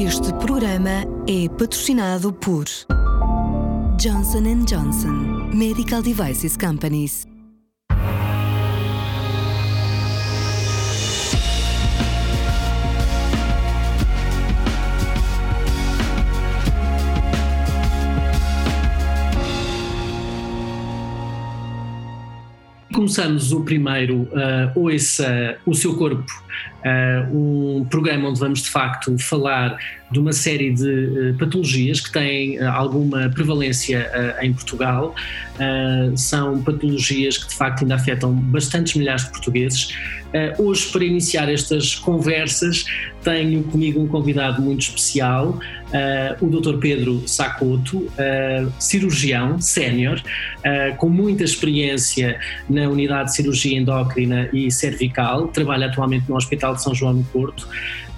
Este programa é patrocinado por Johnson Johnson Medical Devices Companies. Começamos o primeiro uh, Ouça o Seu Corpo, uh, um programa onde vamos de facto falar de uma série de uh, patologias que têm uh, alguma prevalência em Portugal. são patologias que de facto ainda afetam bastantes milhares de portugueses. Hoje, para iniciar estas conversas, tenho comigo um convidado muito especial, o Dr. Pedro Sacoto, cirurgião sénior, com muita experiência na unidade de cirurgia endócrina e cervical, trabalha atualmente no Hospital de São João no Porto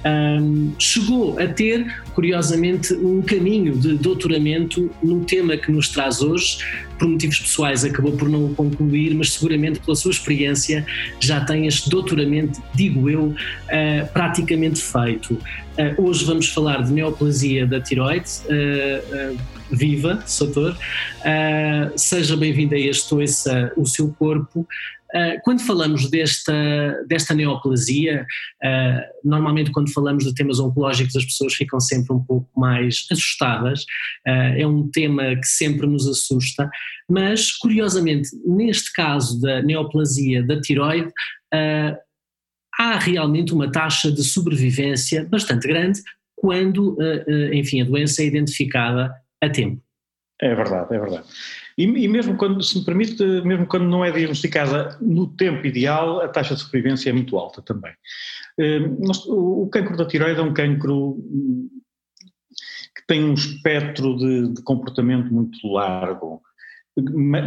um, chegou a ter, curiosamente, um caminho de doutoramento no tema que nos traz hoje. Por motivos pessoais acabou por não concluir, mas seguramente pela sua experiência já tem este doutoramento, digo eu, uh, praticamente feito. Uh, hoje vamos falar de neoplasia da tiroide. Uh, viva, Soutor. seja bem-vindo a este Ouça o Seu Corpo. Uh, quando falamos desta, desta neoplasia, uh, normalmente quando falamos de temas oncológicos as pessoas ficam sempre um pouco mais assustadas, uh, é um tema que sempre nos assusta, mas curiosamente neste caso da neoplasia da tiroide, há realmente uma taxa de sobrevivência bastante grande quando, enfim, a doença é identificada a tempo. É verdade, é verdade. E, e, mesmo quando, se me permite, mesmo quando não é diagnosticada no tempo ideal, a taxa de sobrevivência é muito alta também. Hum, o cancro da tiroide é um cancro hum, que tem um espectro de, de comportamento muito largo,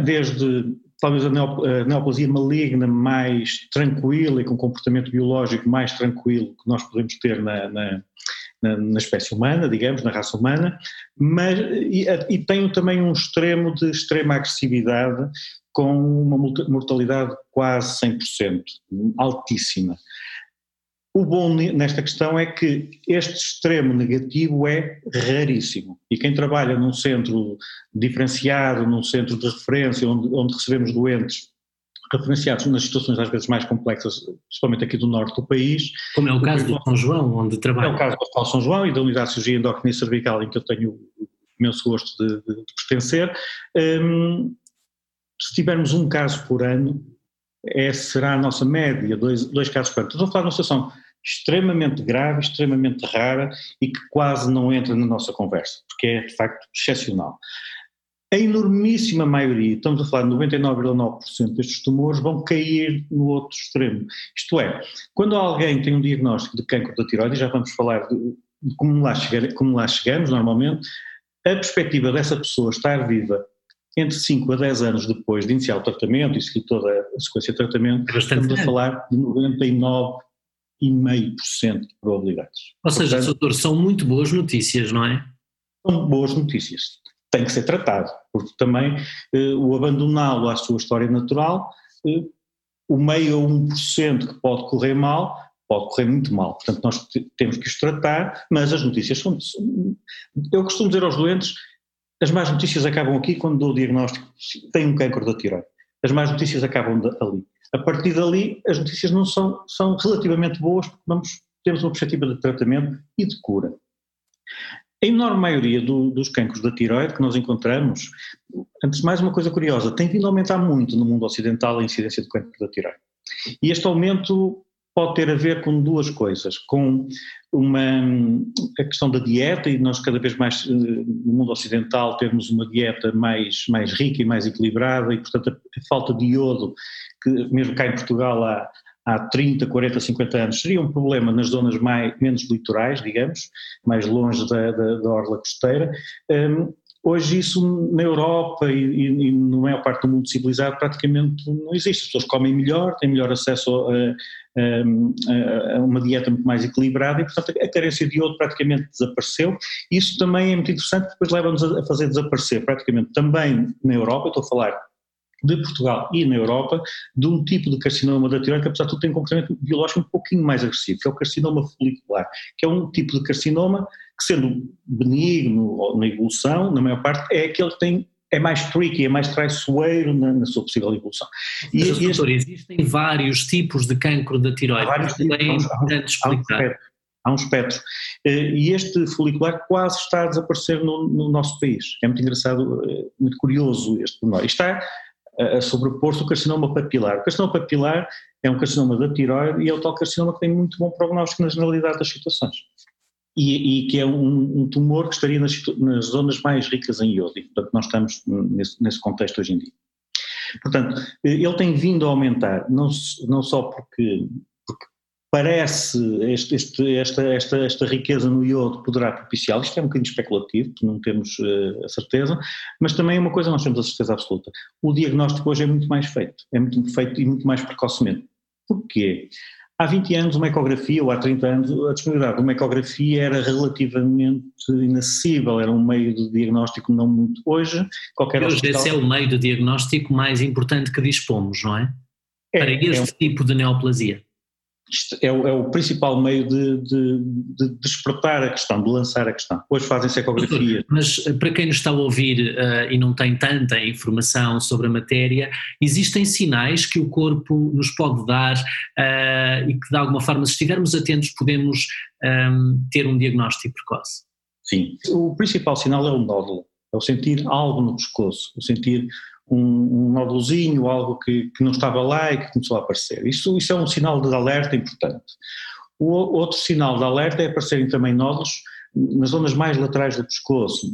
desde talvez a neoplasia maligna mais tranquila e com comportamento biológico mais tranquilo que nós podemos ter na, na na, na, espécie humana, digamos, na raça humana, mas e, e tem também um extremo de extrema agressividade com uma mortalidade quase 100%, altíssima. O bom nesta questão é que este extremo negativo é raríssimo e quem trabalha num centro diferenciado, num centro de referência onde, onde recebemos doentes referenciados nas situações às vezes mais complexas, principalmente aqui do norte do país. Como é o caso do São João, onde trabalha. É o caso do Hospital São João e da Unidade de Cirurgia Endócrina e Cervical, em que eu tenho o imenso gosto de, de, de pertencer. Um, se tivermos um caso por ano, é, será a nossa média, dois, dois casos por ano. Estou a falar de uma situação extremamente grave, extremamente rara e que quase não entra na nossa conversa, porque é de facto excepcional. A enormíssima maioria, estamos a falar de 99,9% destes tumores, vão cair no outro extremo. Isto é, quando alguém tem um diagnóstico de cancro da tiroide, já vamos falar de, de como, lá chegar, como lá chegamos normalmente, a perspectiva dessa pessoa estar viva entre 5 a 10 anos depois de iniciar o tratamento e seguir toda a sequência de tratamento, é estamos a falar de 99,5% de probabilidades. Ou seja, Portanto, doutor, são muito boas notícias, não é? São boas notícias tem que ser tratado, porque também eh, o abandoná-lo à sua história natural, eh, o meio a 1% que pode correr mal, pode correr muito mal. Portanto, nós temos que os tratar, mas as notícias são. Eu costumo dizer aos doentes: as más notícias acabam aqui quando dou o diagnóstico, tem um câncer da tiroide. As más notícias acabam ali. A partir dali, as notícias não são, são relativamente boas, porque vamos, temos uma perspectiva de tratamento e de cura. A enorme maioria do, dos cancros da tiroide que nós encontramos, antes de mais uma coisa curiosa, tem vindo a aumentar muito no mundo ocidental a incidência de cancro da tiroide. E este aumento pode ter a ver com duas coisas, com uma, a questão da dieta, e nós cada vez mais eh, no mundo ocidental temos uma dieta mais, mais rica e mais equilibrada, e portanto a, falta de iodo, que mesmo cá em Portugal há, há 30, 40, 50 anos seria um problema nas zonas mais, menos litorais, digamos, mais longe da, da, da orla costeira. Um, hoje isso na Europa e, e, e, na maior parte do mundo civilizado praticamente não existe. As pessoas comem melhor, têm melhor acesso a, a, a uma dieta muito mais equilibrada e portanto a carência de iodo praticamente desapareceu. Isso também é muito interessante, depois leva-nos a fazer desaparecer praticamente também na Europa, estou a falar de Portugal e na Europa de um tipo de carcinoma da tiroide que apesar de tudo tem um comportamento biológico um pouquinho mais agressivo, que é o carcinoma folicular, que é um tipo de carcinoma que sendo benigno na evolução, na maior parte, é aquele que tem é mais tricky, é mais traiçoeiro na, na sua possível evolução. E, Mas, este, doutor, existem vários tipos de cancro da tiroide, há vários tipos, há, um, há, há um espectro. Eh, e este folicular quase está a desaparecer no, no nosso país. É muito engraçado, eh, muito curioso este pormenor. Está a sobrepor-se o carcinoma papilar. O carcinoma papilar é um carcinoma da tiroide e é o tal carcinoma que tem muito bom prognóstico na generalidade das situações. E, e que é um, um, tumor que estaria nas, nas, zonas mais ricas em iodo, e portanto nós estamos nesse, nesse contexto hoje em dia. Portanto, ele tem vindo a aumentar, não, não só porque parece este, este, esta, esta, esta riqueza no iodo poderá propiciá-lo, isto é um bocadinho especulativo, não temos uh, a certeza, mas também é uma coisa nós temos a certeza absoluta, o diagnóstico hoje é muito mais feito, é muito feito e muito mais precocemente. Porquê? Há 20 anos uma ecografia, ou há 30 anos, a disponibilidade de uma ecografia era relativamente inacessível, era um meio de diagnóstico não muito. Hoje, qualquer Hoje hospital... esse é o meio de diagnóstico mais importante que dispomos, não é? é Para este é um... tipo de neoplasia é o, é o, principal meio de, de, de, despertar a questão, de lançar a questão. Hoje fazem-se ecografias. Mas eh, para quem nos está a ouvir uh, e não tem tanta informação sobre a matéria, existem sinais que o corpo nos pode dar uh, e que de alguma forma, se estivermos atentos, podemos um, ehm, ter um diagnóstico precoce? Sim. O principal sinal é o nódulo, é o sentir algo no pescoço, o sentir um, um nódulozinho, algo que, que, não estava lá e que começou a aparecer. Isso, isso é um sinal de alerta importante. O outro sinal de alerta é aparecerem também nódulos nas zonas mais laterais do pescoço,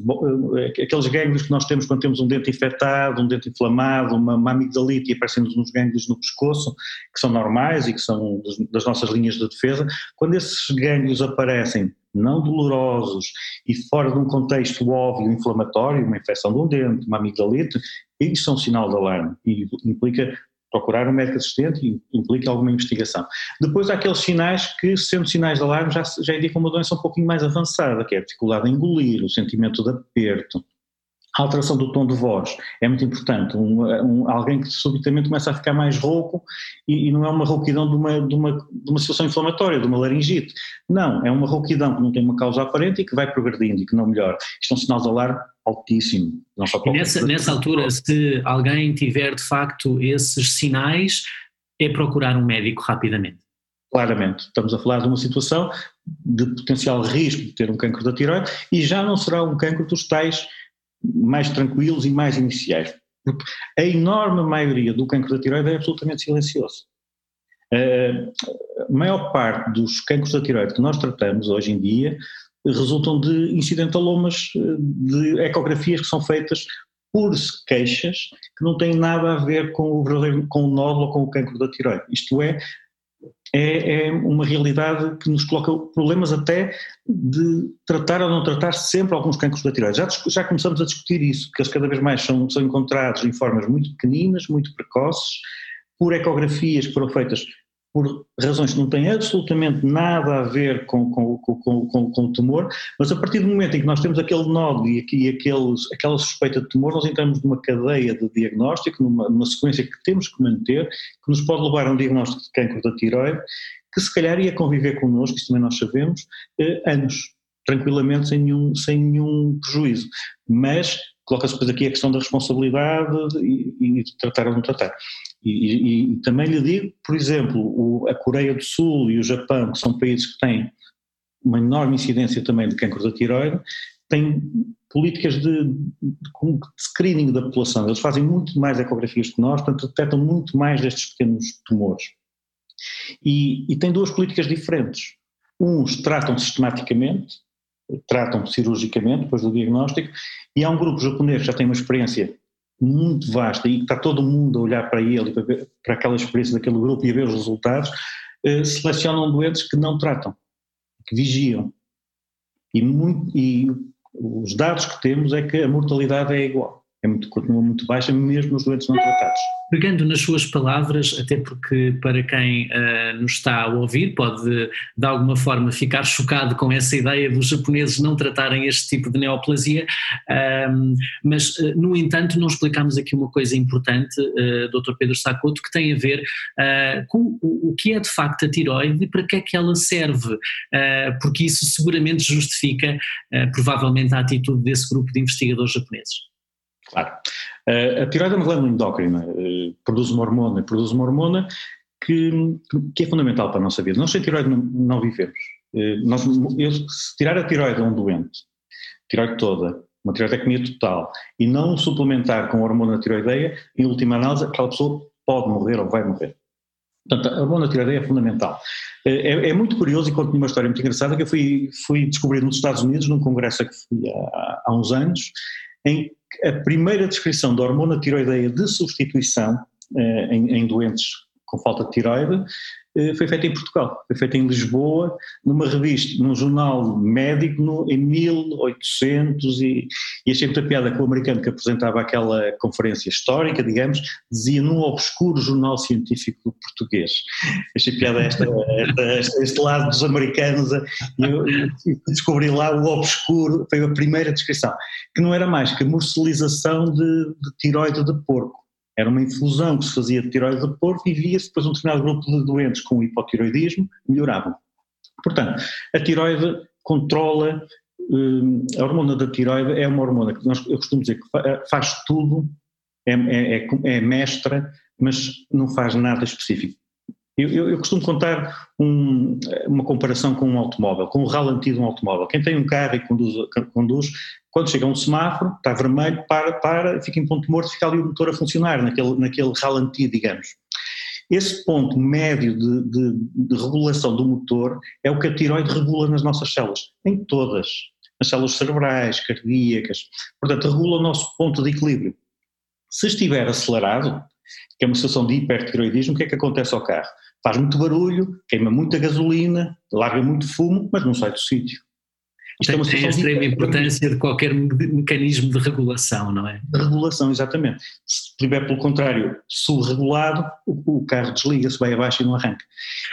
eh, aqueles gânglios que nós temos quando temos um dente infectado, um dente inflamado, uma, uma amigdalite e aparecem-nos uns gânglios no pescoço, que são normais e que são das, das nossas linhas de defesa, quando esses gânglios aparecem não dolorosos e fora de um contexto óbvio inflamatório, uma infecção de um dente, uma amigdalite, isso é um sinal de alarme e implica procurar um médico assistente e implica alguma investigação. Depois há aqueles sinais que, sendo sinais de alarme, já, já indicam uma doença um pouquinho mais avançada, que é a dificuldade em engolir, o sentimento de aperto, a alteração do tom de voz é muito importante. Um, um, alguém que subitamente começa a ficar mais rouco e, e não é uma rouquidão de uma, de, uma, de uma situação inflamatória, de uma laringite. Não, é uma rouquidão que não tem uma causa aparente e que vai progredindo e que não melhora. Isto é um sinal de alarme altíssimo. Não só nessa, nessa altura, se alguém tiver de facto esses sinais, é procurar um médico rapidamente. Claramente, estamos a falar de uma situação de potencial risco de ter um cancro da tiroide e já não será um cancro dos tais mais tranquilos e mais iniciais. Porque a enorme maioria do cancro da tiroide é absolutamente silencioso. A maior parte dos cancros da tiroide que nós tratamos hoje em dia resultam de incidentalomas, de ecografias que são feitas por queixas que não têm nada a ver com o com o nódulo ou com o cancro da tiroide. Isto é, é, é, uma realidade que nos coloca problemas até de tratar ou não tratar sempre alguns cancros da tiroide. Já, já começamos a discutir isso, que eles cada vez mais são, são encontrados em formas muito pequeninas, muito precoces, por ecografias que foram feitas por razões que não têm absolutamente nada a ver com, com, com, com, com o tumor, mas a partir do momento em que nós temos aquele nódulo e, e aqueles, aquela suspeita de tumor, nós entramos numa cadeia de diagnóstico, numa, numa sequência que temos que manter, que nos pode levar a um diagnóstico de cancro da tiroide, que se calhar ia conviver connosco, isso também nós sabemos, eh, anos, tranquilamente, sem nenhum, sem nenhum prejuízo. Mas coloca-se depois aqui a questão da responsabilidade e, e de tratar ou não tratar. E, e, também lhe digo, por exemplo, o, a Coreia do Sul e o Japão, que são países que têm uma enorme incidência também de cancro da tiroide, têm políticas de, de, de, screening da população. Eles fazem muito mais ecografias que nós, portanto detectam muito mais destes pequenos tumores. E, e têm duas políticas diferentes. Uns tratam sistematicamente, tratam cirurgicamente depois do diagnóstico, e há um grupo japonês que já tem uma experiência muito vasta e está todo mundo a olhar para ele para, ver, para aquela experiência daquele grupo e a ver os resultados, eh, selecionam doentes que não tratam, que vigiam. E, muito, e os dados que temos é que a mortalidade é igual. É muito, continua muito baixa, mesmo nos doentes não tratados. Pegando nas suas palavras, até porque para quem uh, nos está a ouvir pode de alguma forma ficar chocado com essa ideia dos japoneses não tratarem este tipo de neoplasia, uh, mas uh, no entanto não explicamos aqui uma coisa importante, uh, Dr. Pedro Sacoto, que tem a ver com o, o, que é de facto a tiroide e para que é que ela serve, porque isso seguramente justifica provavelmente a atitude desse grupo de investigadores japoneses. Claro. Uh, a tiroide é uma glândula endócrina, uh, produz uma hormona, produz uma hormona que, que, é fundamental para a nossa vida. Nós sem tiroide não, não vivemos. Uh, nós, eu, se tirar a tiroide a um doente, tiroide toda, uma tiroidectomia total, e não suplementar com hormona tiroideia, em última análise, aquela pessoa pode morrer ou vai morrer. Portanto, a hormona tiroideia é fundamental. É, é, muito curioso e conto uma história muito engraçada que eu fui, fui descobrir nos Estados Unidos, num congresso que fui há, há uns anos, em a primeira descrição da hormona tiroideia de substituição eh, em, em, doentes com falta de tiroide foi feita em Portugal, foi feita em Lisboa, numa revista, num jornal médico no, em 1800 e, e achei muita piada que o americano que apresentava aquela conferência histórica, digamos, dizia num obscuro jornal científico português. Achei piada esta, esta, este lado dos americanos e descobri lá o obscuro, foi a primeira descrição, que não era mais que a morcelização de, de tiroide de porco. Era uma infusão que se fazia de tiroide de porco e via-se depois um determinado grupo de doentes com hipotiroidismo melhoravam. Portanto, a tiroide controla, hum, a hormona da tiroide é uma hormona que nós, eu costumo dizer que faz tudo, é, é, é, é mestra, mas não faz nada específico. Eu, eu, eu costumo contar um, uma comparação com um automóvel, com o ralenti de um automóvel. Quem tem um carro e conduz, conduz quando chega um semáforo, está vermelho, para, para, fica em ponto morto, fica ali o motor a funcionar, naquele, naquele ralenti, digamos. Esse ponto médio de, de, de, regulação do motor é o que a tiroide regula nas nossas células, em todas, nas células cerebrais, cardíacas, portanto regula o nosso ponto de equilíbrio. Se estiver acelerado, que é uma situação de hipertiroidismo, o que é que acontece ao carro? Faz muito barulho, queima muita gasolina, larga muito fumo, mas não sai do sítio. Isto tem, é tem a extrema importância de qualquer mecanismo de regulação, não é? De regulação, exatamente. Se estiver pelo contrário subregulado, o, o carro desliga-se, vai abaixo e não arranca.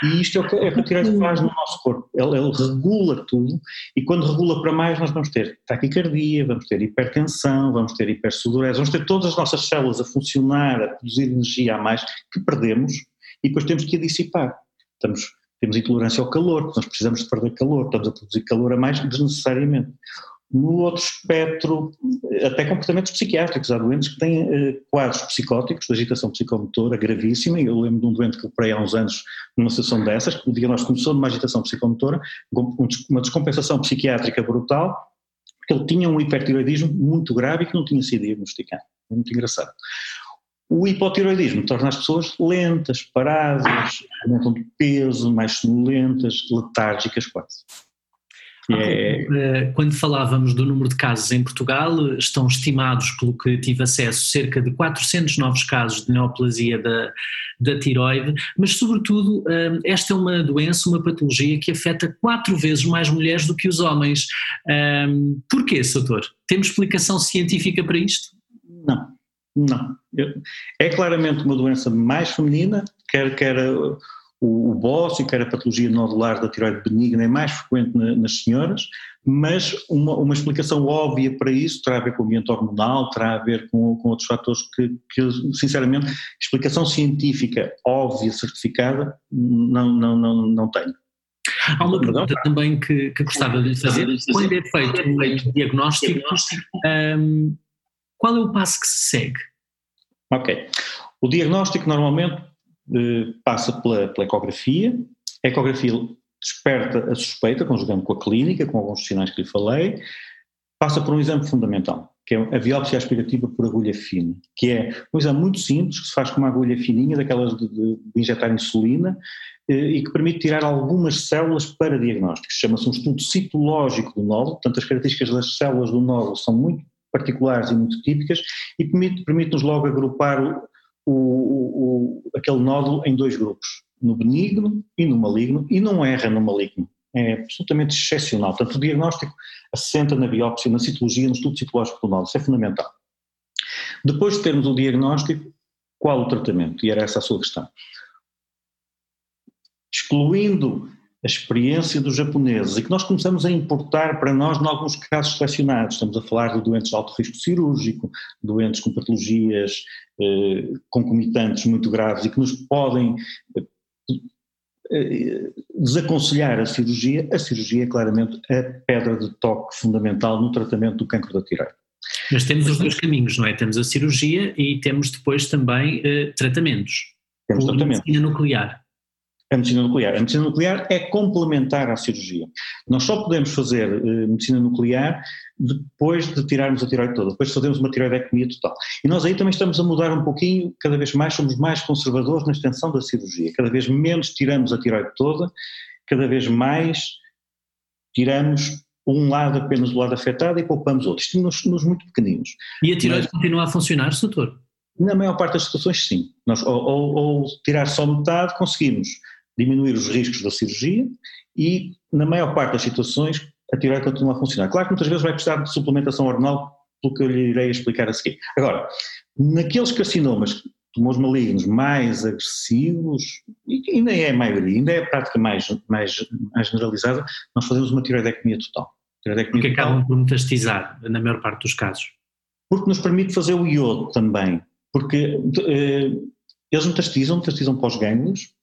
E isto é o que, é o que a tireoide faz no nosso corpo. Ele, ele, regula tudo e quando regula para mais nós vamos ter taquicardia, vamos ter hipertensão, vamos ter hipersudorese, vamos ter todas as nossas células a funcionar, a produzir energia a mais que perdemos e depois temos que a dissipar. Estamos temos intolerância ao calor, nós precisamos de perder calor, estamos a produzir calor a mais desnecessariamente. No outro espectro, até comportamentos psiquiátricos, há doentes que têm eh, quadros psicóticos, de agitação psicomotora gravíssima, eu lembro de um doente que operei há uns anos numa sessão dessas, que o diagnóstico começou numa agitação psicomotora, uma descompensação psiquiátrica brutal, porque ele tinha um hipertiroidismo muito grave e que não tinha sido diagnosticado. É muito engraçado. O hipotiroidismo torna as pessoas lentas, paradas, aumentam de peso, mais sonolentas, letárgicas quase. É... Eh, quando falávamos do número de casos em Portugal, estão estimados, pelo que tive acesso, cerca de 400 novos casos de neoplasia da, da tiroide, mas sobretudo eh, esta é uma doença, uma patologia que afeta quatro vezes mais mulheres do que os homens. Eh, porquê, doutor? Temos explicação científica para isto? Não. É claramente uma doença mais feminina, quer, quer o, o bócio, quer a patologia nodular da tiroide benigna é mais frequente na, nas senhoras, mas uma, uma, explicação óbvia para isso terá a ver com o ambiente hormonal, terá a ver com, com outros fatores que, que, sinceramente, explicação científica óbvia, certificada, não, não, não, não tenho. Há uma pergunta também que, que gostava de fazer. Quando é feito um diagnóstico, um, qual é o passo que se segue? Ok. O diagnóstico normalmente eh, passa pela, pela ecografia. A ecografia desperta a suspeita, conjugando com a clínica, com alguns sinais que lhe falei. Passa por um exame fundamental, que é a biópsia aspirativa por agulha fina, que é um exame muito simples, que se faz com uma agulha fininha, daquelas de, de, de injetar insulina, eh, e que permite tirar algumas células para diagnóstico. Chama-se um estudo citológico do nódulo, portanto as características das células do nódulo são muito particulares e muito típicas e permite-nos permite logo agrupar o, o, o, aquele nódulo em dois grupos, no benigno e no maligno, e não erra no maligno. É absolutamente excepcional. Portanto, o diagnóstico assenta na biópsia, na citologia, no estudo citológico do nódulo. Isso é fundamental. Depois de termos o diagnóstico, qual o tratamento? E era essa a sua questão. Excluindo a experiência dos japoneses e que nós começamos a importar para nós, em alguns casos selecionados, estamos a falar de doentes de alto risco cirúrgico, doentes com patologias eh, concomitantes muito graves e que nos podem eh, eh, desaconselhar a cirurgia, a cirurgia é claramente a pedra de toque fundamental no tratamento do cancro da tireoide. Mas temos os dois caminhos, não é? Temos a cirurgia e temos depois também uh, tratamentos. Temos tratamento. medicina nuclear. A medicina nuclear. A medicina nuclear é complementar à cirurgia. Nós só podemos fazer uh, medicina nuclear depois de tirarmos a tiroide toda, depois de fazermos uma tiroidectomia total. E nós aí também estamos a mudar um pouquinho, cada vez mais somos mais conservadores na extensão da cirurgia. Cada vez menos tiramos a tiroide toda, cada vez mais tiramos um lado apenas do lado afetado e poupamos outros. Isto nos, nos muito pequeninos. E a tiroide Mas, continua a funcionar, doutor? Na maior parte das situações, sim. Nós, ou, ou, ou, tirar só metade, conseguimos diminuir os riscos da cirurgia e, na maior parte das situações, a tiroide continua a funcionar. Claro que muitas vezes vai precisar de suplementação hormonal, pelo que eu lhe irei explicar a seguir. Agora, naqueles carcinomas, tumores malignos mais agressivos, e ainda é a maioria, ainda é a prática mais, mais, mais generalizada, nós fazemos uma tiroidectomia total. Tiroidectomia Porque total, acabam por metastizar, na maior parte dos casos. Porque nos permite fazer o iodo também. Porque eh, eles metastizam, metastizam para os gânglios,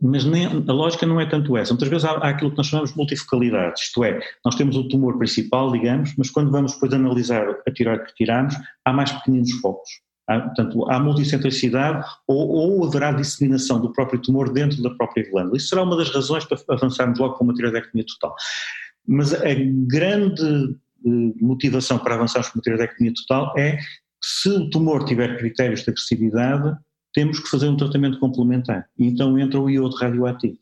mas nem, a lógica não é tanto essa. Muitas vezes há, há, aquilo que nós chamamos de multifocalidade, isto é, nós temos o tumor principal, digamos, mas quando vamos depois analisar a tiroide que tiramos, há mais pequeninos focos. Há, portanto, há multicentricidade ou, ou haverá disseminação do próprio tumor dentro da própria glândula. Isso será uma das razões para avançarmos logo com uma tiroidectomia total. Mas a grande eh, motivação para avançarmos com uma tiroidectomia total é se o tumor tiver critérios de agressividade, temos que fazer um tratamento complementar. E então entra o iodo radioativo.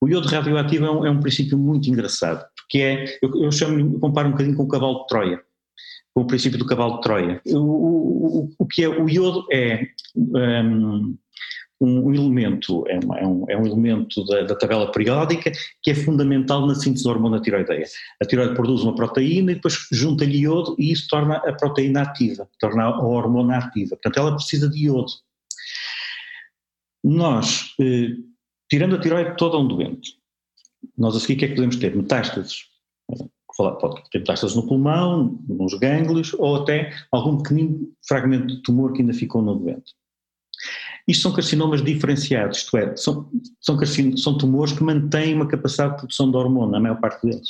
O iodo radioativo é um, é um princípio muito engraçado, porque é, eu, eu chamo, eu comparo um bocadinho com o cavalo de Troia, com o princípio do cavalo de Troia. O, o, o que é, o iodo é um, um elemento, é, uma, é, um, é um, elemento da, da, tabela periódica que é fundamental na síntese da hormona tiroideia. A tiroide produz uma proteína e depois junta-lhe iodo e isso torna a proteína ativa, torna a hormona ativa. Portanto, ela precisa de iodo. Nós, eh, tirando a tiroide toda a um doente, nós a seguir o que é que podemos ter? Metástases. Pode ter metástases no pulmão, nos gânglios ou até algum pequenino fragmento de tumor que ainda ficou no doente. Isto são carcinomas diferenciados, isto é, são, são, são tumores que mantêm uma capacidade de produção de hormona, a maior parte deles.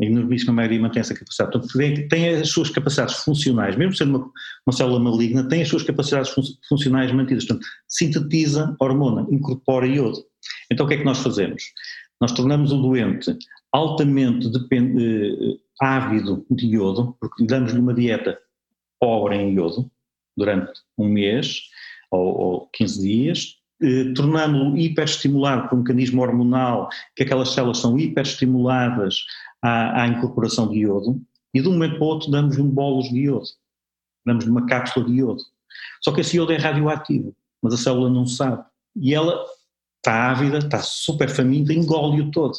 A enormíssima maioria mantém essa capacidade. Portanto, tem as suas capacidades funcionais, mesmo sendo uma, uma célula maligna, tem as suas capacidades fun funcionais mantidas. Portanto, sintetiza hormona, incorpora iodo. Então, o que é que nós fazemos? Nós tornamos o doente altamente eh, ávido de iodo, porque damos-lhe uma dieta pobre em iodo durante um mês ou, ou 15 dias, eh, tornando-o hiperestimulado por um mecanismo hormonal, que aquelas células são hiperestimuladas à, à incorporação de iodo e de um momento para o outro damos-lhe um bolos de iodo, damos-lhe uma cápsula de iodo. Só que esse iodo é radioativo, mas a célula não sabe. E ela está ávida, está super faminta, engole-o todo.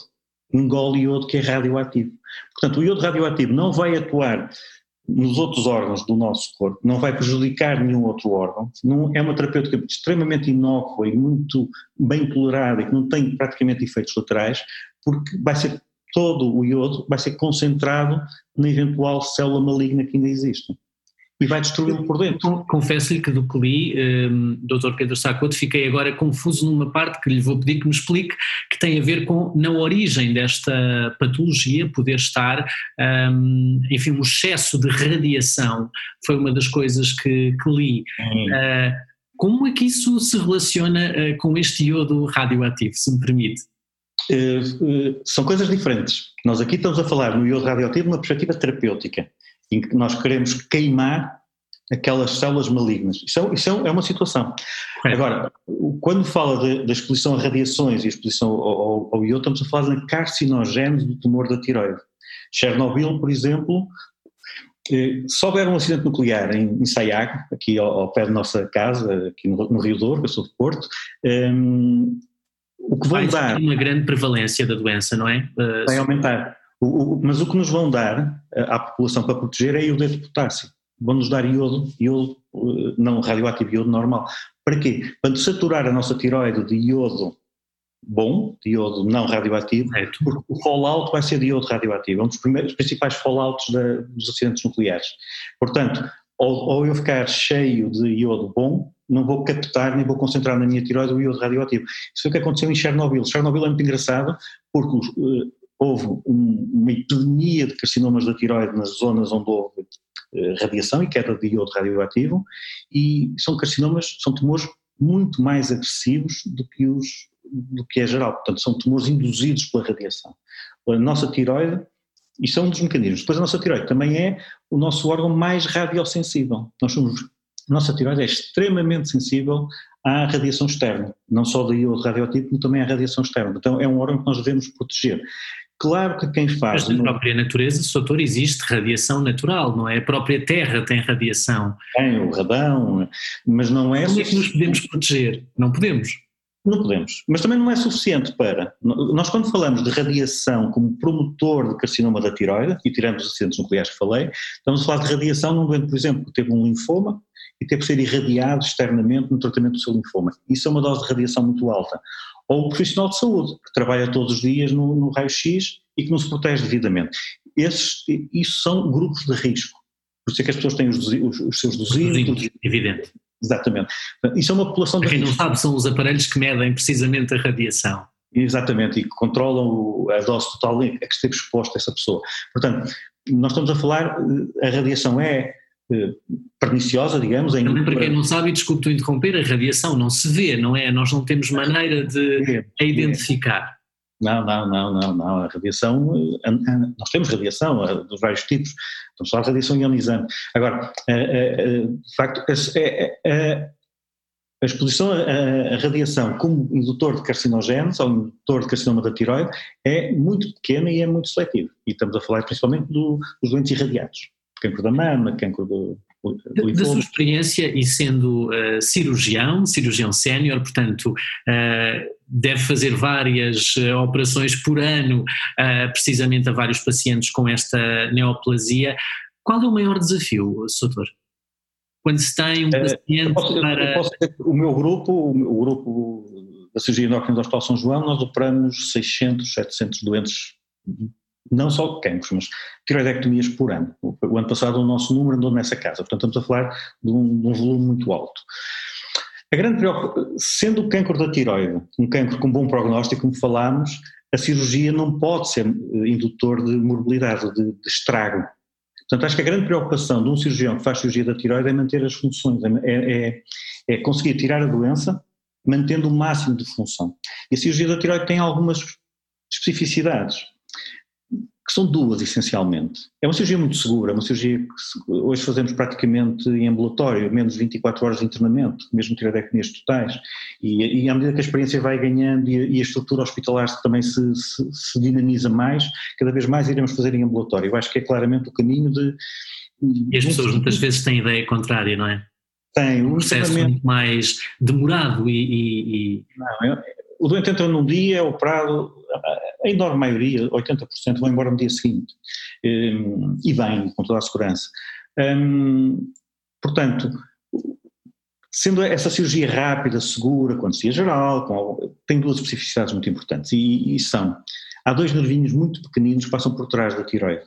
Engole iodo que é radioativo. Portanto, o iodo radioativo não vai atuar nos outros órgãos do nosso corpo, não vai prejudicar nenhum outro órgão, não, é uma terapêutica extremamente inócua e muito bem tolerada e que não tem praticamente efeitos laterais, porque vai ser todo o iodo vai ser concentrado na eventual célula maligna que ainda existe. E vai destruí-lo por dentro. Confesso-lhe que do que li, um, Dr. Pedro Sacoto, fiquei agora confuso numa parte que lhe vou pedir que me explique, que tem a ver com, na origem desta patologia, poder estar, um, enfim, o excesso de radiação foi uma das coisas que, que li. Uh, como é que isso se relaciona uh, com este iodo radioativo, se me permite? Eh, são coisas diferentes. Nós aqui estamos a falar no iodo radioativo numa perspectiva terapêutica, em que nós queremos queimar aquelas células malignas. Isso é, isso é uma situação. É. Agora, quando fala da exposição a radiações e exposição ao, ao, ao iodo, estamos a falar na carcinogênese do tumor da tiroide. Chernobyl, por exemplo, eh, se houver um acidente nuclear em, em Sayago, aqui ao, ao, pé da nossa casa, aqui no, no Rio Douro, que eu sou de Porto, um, o que Vai dar. uma grande prevalência da doença, não é? Uh, vai aumentar. O, o, mas o que nos vão dar uh, à população para proteger é iodeto de potássio. vão-nos dar iodo, iodo eh, não radioativo, iodo normal. Para quê? Para saturar a nossa tiroide de iodo bom, de iodo não radioativo, porque o fallout vai ser de iodo radioativo, é um dos primeiros, principais fallouts da, dos acidentes nucleares. Portanto, ou, ou, eu ficar cheio de iodo bom, não vou captar nem vou concentrar na minha tiroide o iodo radioativo. Isso foi o que aconteceu em Chernobyl. Chernobyl é muito engraçado porque uh, houve um, uma epidemia de carcinomas da tiroide nas zonas onde houve uh, radiação e queda de iodo radioativo e são carcinomas, são tumores muito mais agressivos do que os do que é geral, portanto são tumores induzidos pela radiação. A nossa tiroide, isto é um dos mecanismos, depois a nossa tiroide também é o nosso órgão mais radiosensível, nós somos, a nossa tiroide é extremamente sensível à radiação externa, não só do iodo radioativo, como também à radiação externa, então é um órgão que nós devemos proteger. Claro que quem faz. Mas na própria natureza, Soutor, existe radiação natural, não é? A própria Terra tem radiação. Tem o radão, mas não é. Como é que nos podemos proteger? Não podemos. Não podemos, mas também não é suficiente para. Nós, quando falamos de radiação como promotor de carcinoma da tiroide, e tiramos os acidentes nucleares que falei, estamos a falar de radiação num doente, por exemplo, que teve um linfoma e teve que ser irradiado externamente no tratamento do seu linfoma. Isso é uma dose de radiação muito alta. Ou o profissional de saúde, que trabalha todos os dias no, no raio-x e que não se protege devidamente. Esses, isso são grupos de risco. Por isso é que as pessoas têm os, os, os seus dosímetros. Evidente. Exatamente. Isso é uma população de. Quem não sabe, são os aparelhos que medem precisamente a radiação. Exatamente, e que controlam a dose total a que esteve exposta essa pessoa. Portanto, nós estamos a falar, a radiação é eh, perniciosa, digamos. Também para quem não sabe, e desculpe interromper, a radiação não se vê, não é? Nós não temos maneira de a identificar. Não, não, não, não, não. A radiação, nós temos radiação dos vários tipos, estamos a falar de radiação ionizante. Agora, de facto, a, a exposição à radiação como indutor de carcinogéneos ou indutor de carcinoma da tiroide é muito pequena e é muito seletivo. E estamos a falar principalmente do, dos doentes irradiados. Cancro da mama, cancro do, da, sua experiência e sendo uh, cirurgião, cirurgião sénior, portanto, uh, deve fazer várias uh, operações por ano, precisamente a vários pacientes com esta neoplasia. Qual é o maior desafio, doutor? Quando se tem um paciente posso, para. o meu grupo, o grupo da cirurgia endócrina do Hospital São João, nós operamos 600, 700 doentes não só cancros, mas tiroidectomias por ano. O ano passado o nosso número andou nessa casa, portanto estamos a falar de um, de um volume muito alto. A grande preocupação, sendo o cancro da tiroide um cancro com bom prognóstico, como falámos, a cirurgia não pode ser eh, indutor de morbilidade, de, de estrago. Portanto, acho que a grande preocupação de um cirurgião que faz cirurgia da tiroide é manter as funções, é, é, é conseguir tirar a doença mantendo o máximo de função. E a cirurgia da tiroide tem algumas especificidades que são duas essencialmente. É uma cirurgia muito segura, uma cirurgia que hoje fazemos praticamente em ambulatório, menos de 24 horas de internamento, mesmo tiroidectomias totais, e, e à medida que a experiência vai ganhando e a, e a estrutura hospitalar também se, se, se, dinamiza mais, cada vez mais iremos fazer em ambulatório. Eu acho que é claramente o caminho de... E as pessoas muitas vezes têm ideia contrária, não é? Tem. Um processo muito mais demorado e... e. Não, é, o doente entra num dia, é operado, a enorme maioria, 80%, vão embora no dia seguinte. Hum, e bem, com toda a segurança. Hum, portanto, sendo essa cirurgia rápida, segura, com anestesia geral, com, tem duas especificidades muito importantes e, e são, há dois nervinhos muito pequeninos que passam por trás da tiroide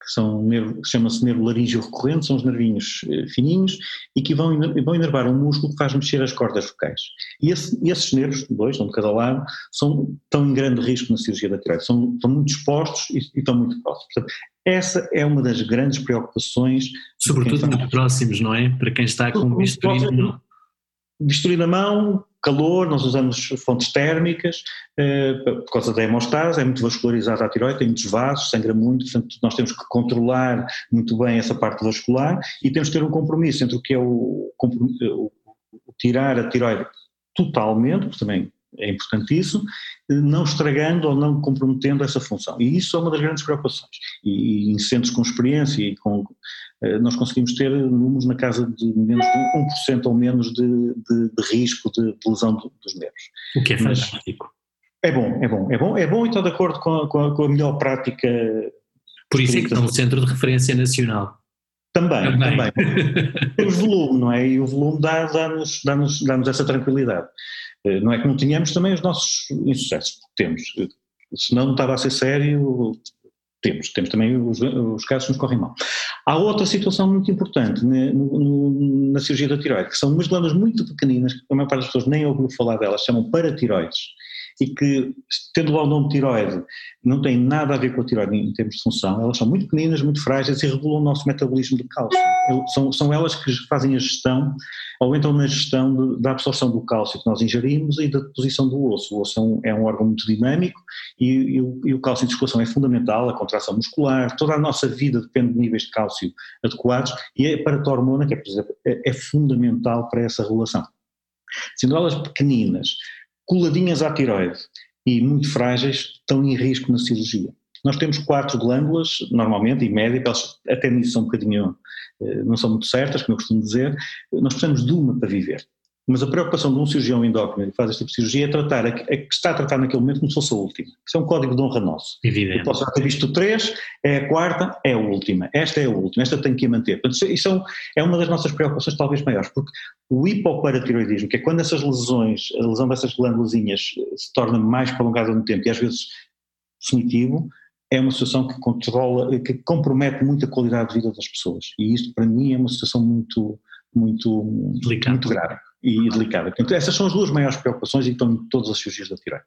que são nervo, chama-se nervo laríngeo recorrente, são os nervinhos eh, fininhos e que vão, vão inervar um músculo que faz mexer as cordas vocais. E esse, esses nervos, dois, um de cada lado, são, estão em grande risco na cirurgia da tireoide, são, estão muito expostos e, e estão muito próximos. Portanto, essa é uma das grandes preocupações. Sobretudo muito próximos, não é? Para quem está com bisturi no... Bisturi na mão, calor, nós usamos fontes térmicas, eh, por causa da hemostase, é muito vascularizada a tiroide, tem muitos vasos, sangra muito, portanto nós temos que controlar muito bem essa parte vascular e temos que ter um compromisso entre o que é o, o, tirar a tiroide totalmente, porque também é importante isso, não estragando ou não comprometendo essa função. E isso é uma das grandes preocupações. E, e em centros com experiência e com eh, nós conseguimos ter números na casa de menos de 1% ou menos de, de, de risco de, de, lesão dos nervos. O que é fantástico. É bom, é bom, é bom, é bom e estou de acordo com a, com a, com a melhor prática. Por isso é que é um centro de referência nacional. Também, também. também. Temos volume, não é? E o volume dá-nos dá dá dá, dá essa tranquilidade. Eh, não é que não tenhamos também os nossos insucessos, temos. Senão não estava a ser sério, temos, temos também os, os, casos que nos correm mal. Há outra situação muito importante na, no, na cirurgia da tiroide, que são umas glândulas muito pequeninas, que a maior parte das pessoas nem ouviu falar delas, chamam paratiroides, e que, tendo lá o nome tiroide, não tem nada a ver com a tiroide em termos de função, elas são muito pequeninas, muito frágeis e regulam o nosso metabolismo de cálcio. São, são elas que fazem a gestão, ou entram na gestão de, da absorção do cálcio que nós ingerimos e da deposição do osso. O osso é um, é um órgão muito dinâmico e, e, o, e o cálcio em circulação é fundamental, a contração muscular, toda a nossa vida depende de níveis de cálcio adequados e a paratormona, que é, por exemplo, é, é fundamental para essa regulação. Sendo elas pequeninas, coladinhas à tiroide e muito frágeis, estão em risco na cirurgia. Nós temos quatro glândulas, normalmente, em média, elas até nisso são um bocadinho, eh, não são muito certas, como eu costumo dizer, nós precisamos de uma para viver. Mas a preocupação de um cirurgião endócrino que faz este tipo de cirurgia é tratar a, a que está a tratar naquele momento como se fosse a última. Isso é um código de honra nosso. Evidente. Eu posso ter visto três, é a quarta, é a última. Esta é a última, esta tenho que a manter. Portanto, isso é uma das nossas preocupações talvez maiores, porque o hipoparatiroidismo, que é quando essas lesões, a lesão dessas glândulas se torna mais prolongada no tempo e às vezes definitivo, é uma situação que controla, que compromete muito a qualidade de vida das pessoas. E isto para mim é uma situação muito, muito, muito grave e delicada. Portanto, essas são as duas maiores preocupações e estão em todas as cirurgias da tiroide.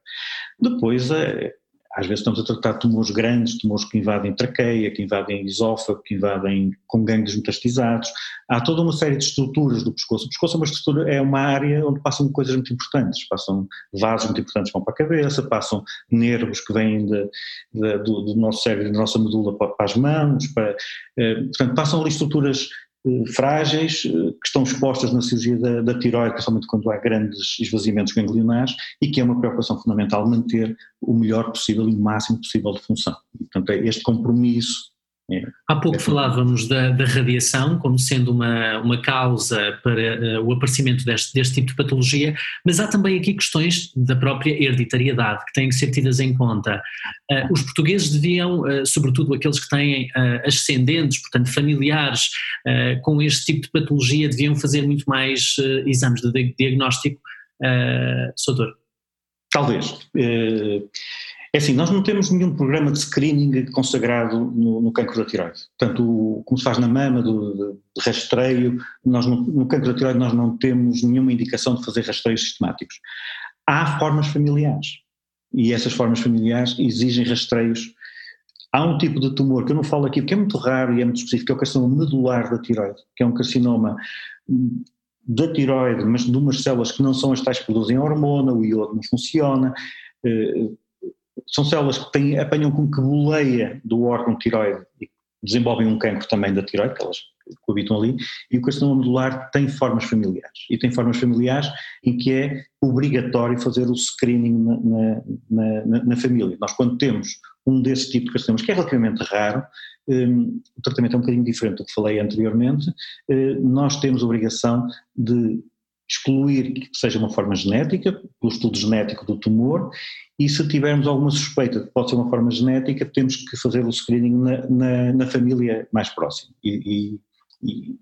Depois, é, às vezes estamos a tratar tumores grandes, tumores que invadem traqueia, que invadem esófago, que invadem com gangues metastizados. Há toda uma série de estruturas do pescoço. O pescoço é uma estrutura, é uma área onde passam coisas muito importantes. Passam vasos muito importantes que vão para a cabeça, passam nervos que vêm de, de, do, do, nosso cérebro, da nossa medula para, para as mãos. Para, eh, portanto, passam ali estruturas eh, frágeis eh, que estão expostas na cirurgia da, da tiroide, principalmente quando há grandes esvaziamentos ganglionares e que é uma preocupação fundamental manter o melhor possível e o máximo possível de função. Portanto, é este compromisso. Há pouco é falávamos da, da, radiação como sendo uma, uma causa para uh, o aparecimento deste, deste tipo de patologia, mas há também aqui questões da própria hereditariedade que têm que ser tidas em conta. Uh, os portugueses deviam, uh, sobretudo aqueles que têm ascendentes, portanto familiares com este tipo de patologia, deviam fazer muito mais exames de diagnóstico, uh, Soutor? Talvez. É assim, nós não temos nenhum programa de screening consagrado no, no cancro da tiroide. Portanto, como se faz na mama, do, de, de rastreio, nós no, no cancro da tiroide nós não temos nenhuma indicação de fazer rastreios sistemáticos. Há formas familiares e essas formas familiares exigem rastreios. Há um tipo de tumor que eu não falo aqui porque é muito raro e é muito específico, que é o carcinoma medular da tiroide, que é um carcinoma da tiroide, mas de umas células que não são as tais que produzem hormona, o iodo não funciona, eh, são células que têm, apanham como que boleia do órgão tiroide e desenvolvem um cancro também da tiroide, que elas coabitam ali, e o carcinoma medular tem formas familiares. E tem formas familiares em que é obrigatório fazer o screening na, na, na, na família. Nós, quando temos um desses tipos de carcinomas, que é relativamente raro, um, o tratamento é um bocadinho diferente do que falei anteriormente, uh, nós temos a obrigação de excluir que seja uma forma genética, pelo estudo genético do tumor, e se tivermos alguma suspeita de que pode ser uma forma genética, temos que fazer o screening na, na, na família mais próxima, e, e, e,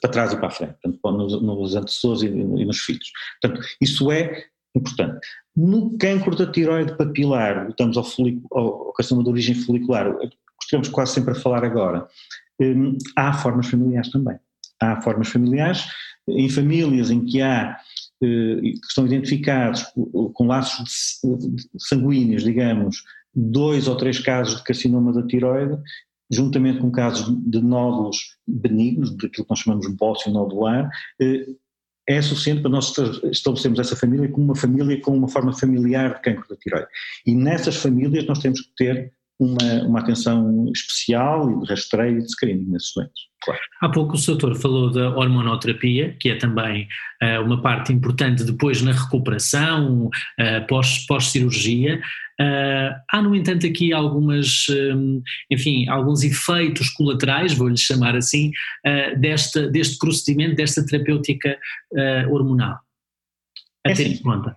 para trás e para a frente, portanto, nos, nos antecessores e, e nos filhos. Portanto, isso é importante. No cancro da tiroide papilar, voltamos ao, ao, ao carcinoma de origem folicular, estamos quase sempre a falar agora, hum, há formas familiares também. Há formas familiares, em famílias em que há eh, que estão identificados com laços sanguíneos, digamos, dois ou três casos de carcinoma da tiroide, juntamente com casos de nódulos benignos, daquilo que nós chamamos de bócio nodular, eh, é suficiente para nós estabelecermos essa família como uma família com uma forma familiar de cancro da tiroide. E nessas famílias nós temos que ter uma, uma atenção especial e de rastreio e de screening nesses doentes. Claro. Há pouco o Soutor falou da hormonoterapia, que é também uh, uma parte importante depois na recuperação, uh, pós, pós-cirurgia. Uh, há, no entanto, aqui algumas, um, enfim, alguns efeitos colaterais, vou-lhe chamar assim, desta, deste procedimento, desta terapêutica hormonal. A é ter assim, em conta.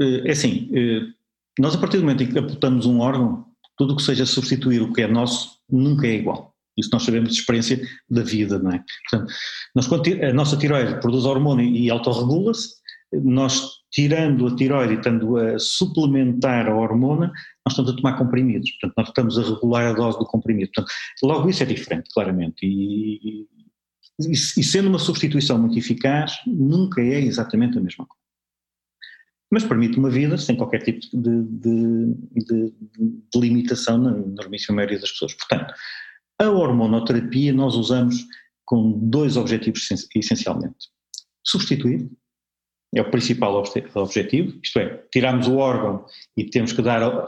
É assim, nós a partir do momento em que apontamos um órgão, tudo o que seja substituir o que é nosso nunca é igual. Isso nós sabemos de experiência da vida, não é? Portanto, nós, a nossa tiroide produz hormônio e autorregula-se, nós tirando a tiroide e estando a suplementar a hormona, nós estamos a tomar comprimidos, portanto nós estamos a regular a dose do comprimido. Portanto, logo isso é diferente, claramente, e, e, e sendo uma substituição muito eficaz, nunca é exatamente a mesma coisa mas permite uma vida sem qualquer tipo de, de, de, de limitação na, na maioria das pessoas. Portanto, a hormonoterapia nós usamos com dois objetivos essencialmente. Substituir, é o principal objetivo, isto é, tiramos o órgão e temos que dar a,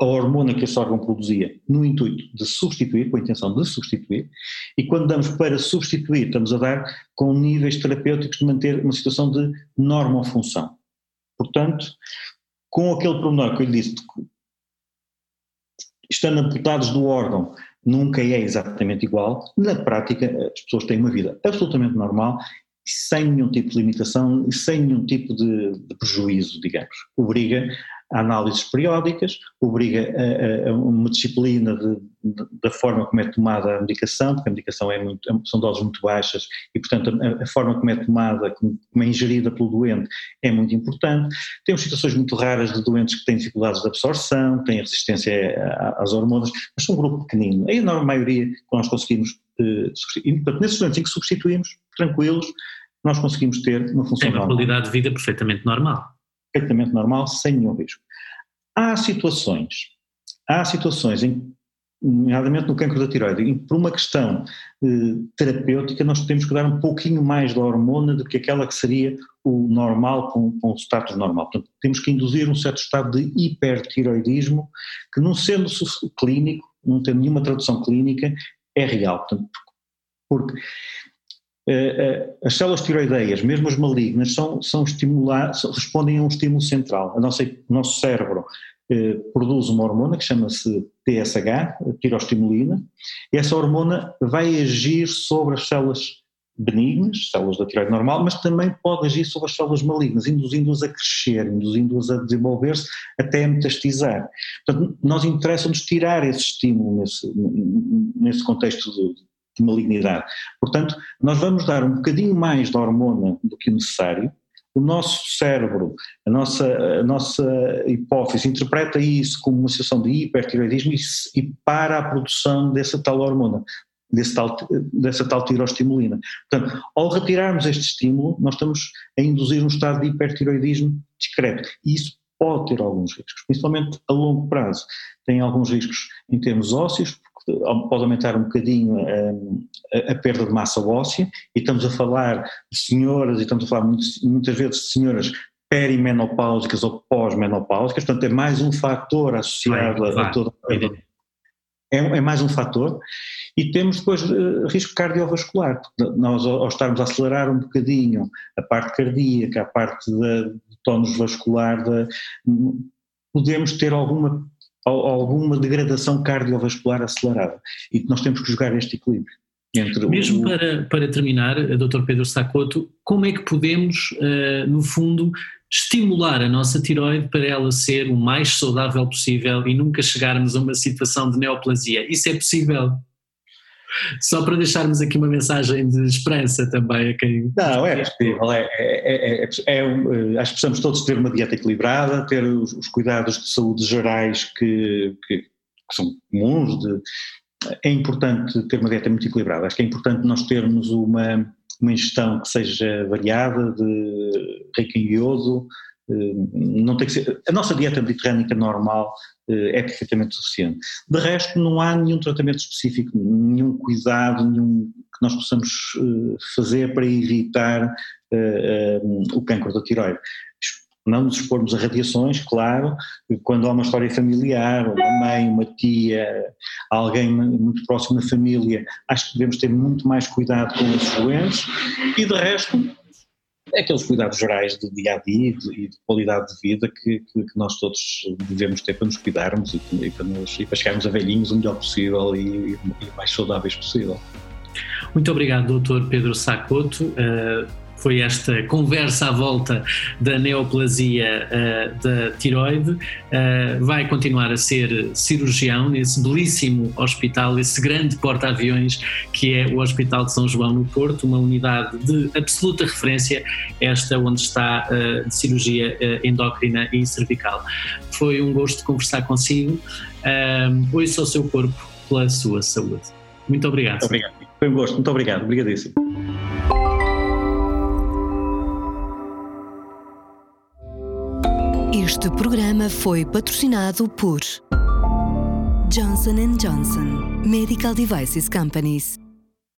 a hormona que esse órgão produzia no intuito de substituir, com a intenção de substituir, e quando damos para substituir, estamos a dar com níveis terapêuticos de manter uma situação de normofunção. Portanto, com aquele pormenor que eu lhe disse, estando amputados do órgão, nunca é exatamente igual, na prática as pessoas têm uma vida absolutamente normal, sem nenhum tipo de limitação sem nenhum tipo de, de prejuízo, digamos. Obriga a análises periódicas, obriga a, a uma disciplina de, de, da forma como é tomada a medicação, porque a medicação é muito, são doses muito baixas e, portanto, a, a, forma como é tomada, como, como é ingerida pelo doente é muito importante. Temos situações muito raras de doentes que têm dificuldades de absorção, têm resistência às hormonas, mas são um grupo pequenino. A enorme maioria que nós conseguimos substituir. E, portanto, nesses doentes em que substituímos, tranquilos, nós conseguims ter uma função Tem uma normal. qualidade de vida perfeitamente normal perfeitamente normal, sem nenhum risco. Há situações, há situações em nomeadamente no cancro da tiroide, em por uma questão eh, terapêutica nós temos que dar um pouquinho mais da hormona do que aquela que seria o normal com, com o status normal. Portanto, temos que induzir um certo estado de hipertiroidismo que não sendo clínico, não tendo nenhuma tradução clínica, é real. Portanto, porque as células tiroideias, mesmo as malignas, são, são respondem a um estímulo central. A nossa, o nosso cérebro eh, produz uma hormona que chama-se TSH, tirostimulina, e essa hormona vai agir sobre as células benignas, células da tiroide normal, mas também pode agir sobre as células malignas, induzindo-as a crescer, induzindo-as a desenvolver-se até a metastizar. Portanto, nós interessa-nos tirar esse estímulo nesse, nesse contexto de, de malignidade. Portanto, nós vamos dar um bocadinho mais de hormona do que necessário, o nosso cérebro, a nossa, a nossa hipófise interpreta isso como uma situação de hipertiroidismo e, e para a produção dessa tal hormona, desse tal, dessa tal tirostimulina. Portanto, ao retirarmos este estímulo, nós estamos a induzir um estado de hipertiroidismo discreto e isso pode ter alguns riscos, principalmente a longo prazo. Tem alguns riscos em termos ósseos, pode aumentar um bocadinho a, a, a, perda de massa óssea, e estamos a falar de senhoras, e estamos a falar muitas, muitas vezes de senhoras perimenopáusicas ou pós-menopáusicas, portanto é mais um fator associado vai, a toda a é, é, mais um fator, e temos depois uh, risco cardiovascular, nós ao, ao estarmos a acelerar um bocadinho a parte cardíaca, a parte do tónus vascular, da, podemos ter alguma alguma degradação cardiovascular acelerada e que nós temos que jogar este equilíbrio. Mesmo o... para, para terminar, Dr. Pedro Sacoto, como é que podemos, uh, no fundo, estimular a nossa tiroide para ela ser o mais saudável possível e nunca chegarmos a uma situação de neoplasia? Isso é possível? Só para deixarmos aqui uma mensagem de esperança também a quem. Não, é possível. É, é, é, é, acho que precisamos todos ter uma dieta equilibrada, ter os, os cuidados de saúde gerais que, que, que são comuns. De, é importante ter uma dieta muito equilibrada. Acho que é importante nós termos uma, uma ingestão que seja variada, de rica em iodo, não tem que ser, a nossa dieta mediterrânica normal eh, é perfeitamente suficiente. De resto, não há nenhum tratamento específico, nenhum cuidado, nenhum que nós possamos eh, fazer para evitar eh, o câncer da tiroide. Não nos expormos a radiações, claro, quando há uma história familiar, uma mãe, uma tia, alguém muito próximo da família, acho que devemos ter muito mais cuidado com esses doentes e de resto aqueles cuidados gerais de dia a dia e de, qualidade de vida que, que, que, nós todos devemos ter para nos cuidarmos e, e, para, nos, e para chegarmos a velhinhos o melhor possível e, e mais saudáveis possível. Muito obrigado, Dr. Pedro Sacoto. Uh, foi esta conversa à volta da neoplasia uh, da tiroide. Uh, vai continuar a ser cirurgião nesse belíssimo hospital, esse grande porta-aviões que é o Hospital de São João no Porto, uma unidade de absoluta referência, esta onde está uh, de cirurgia endócrina e cervical. Foi um gosto conversar consigo. Uh, ouça o seu corpo pela sua saúde. Muito obrigado. Muito obrigado. Foi um gosto. Muito obrigado. Obrigadíssimo. Este programa foi patrocinado por Johnson Johnson Medical Devices Companies.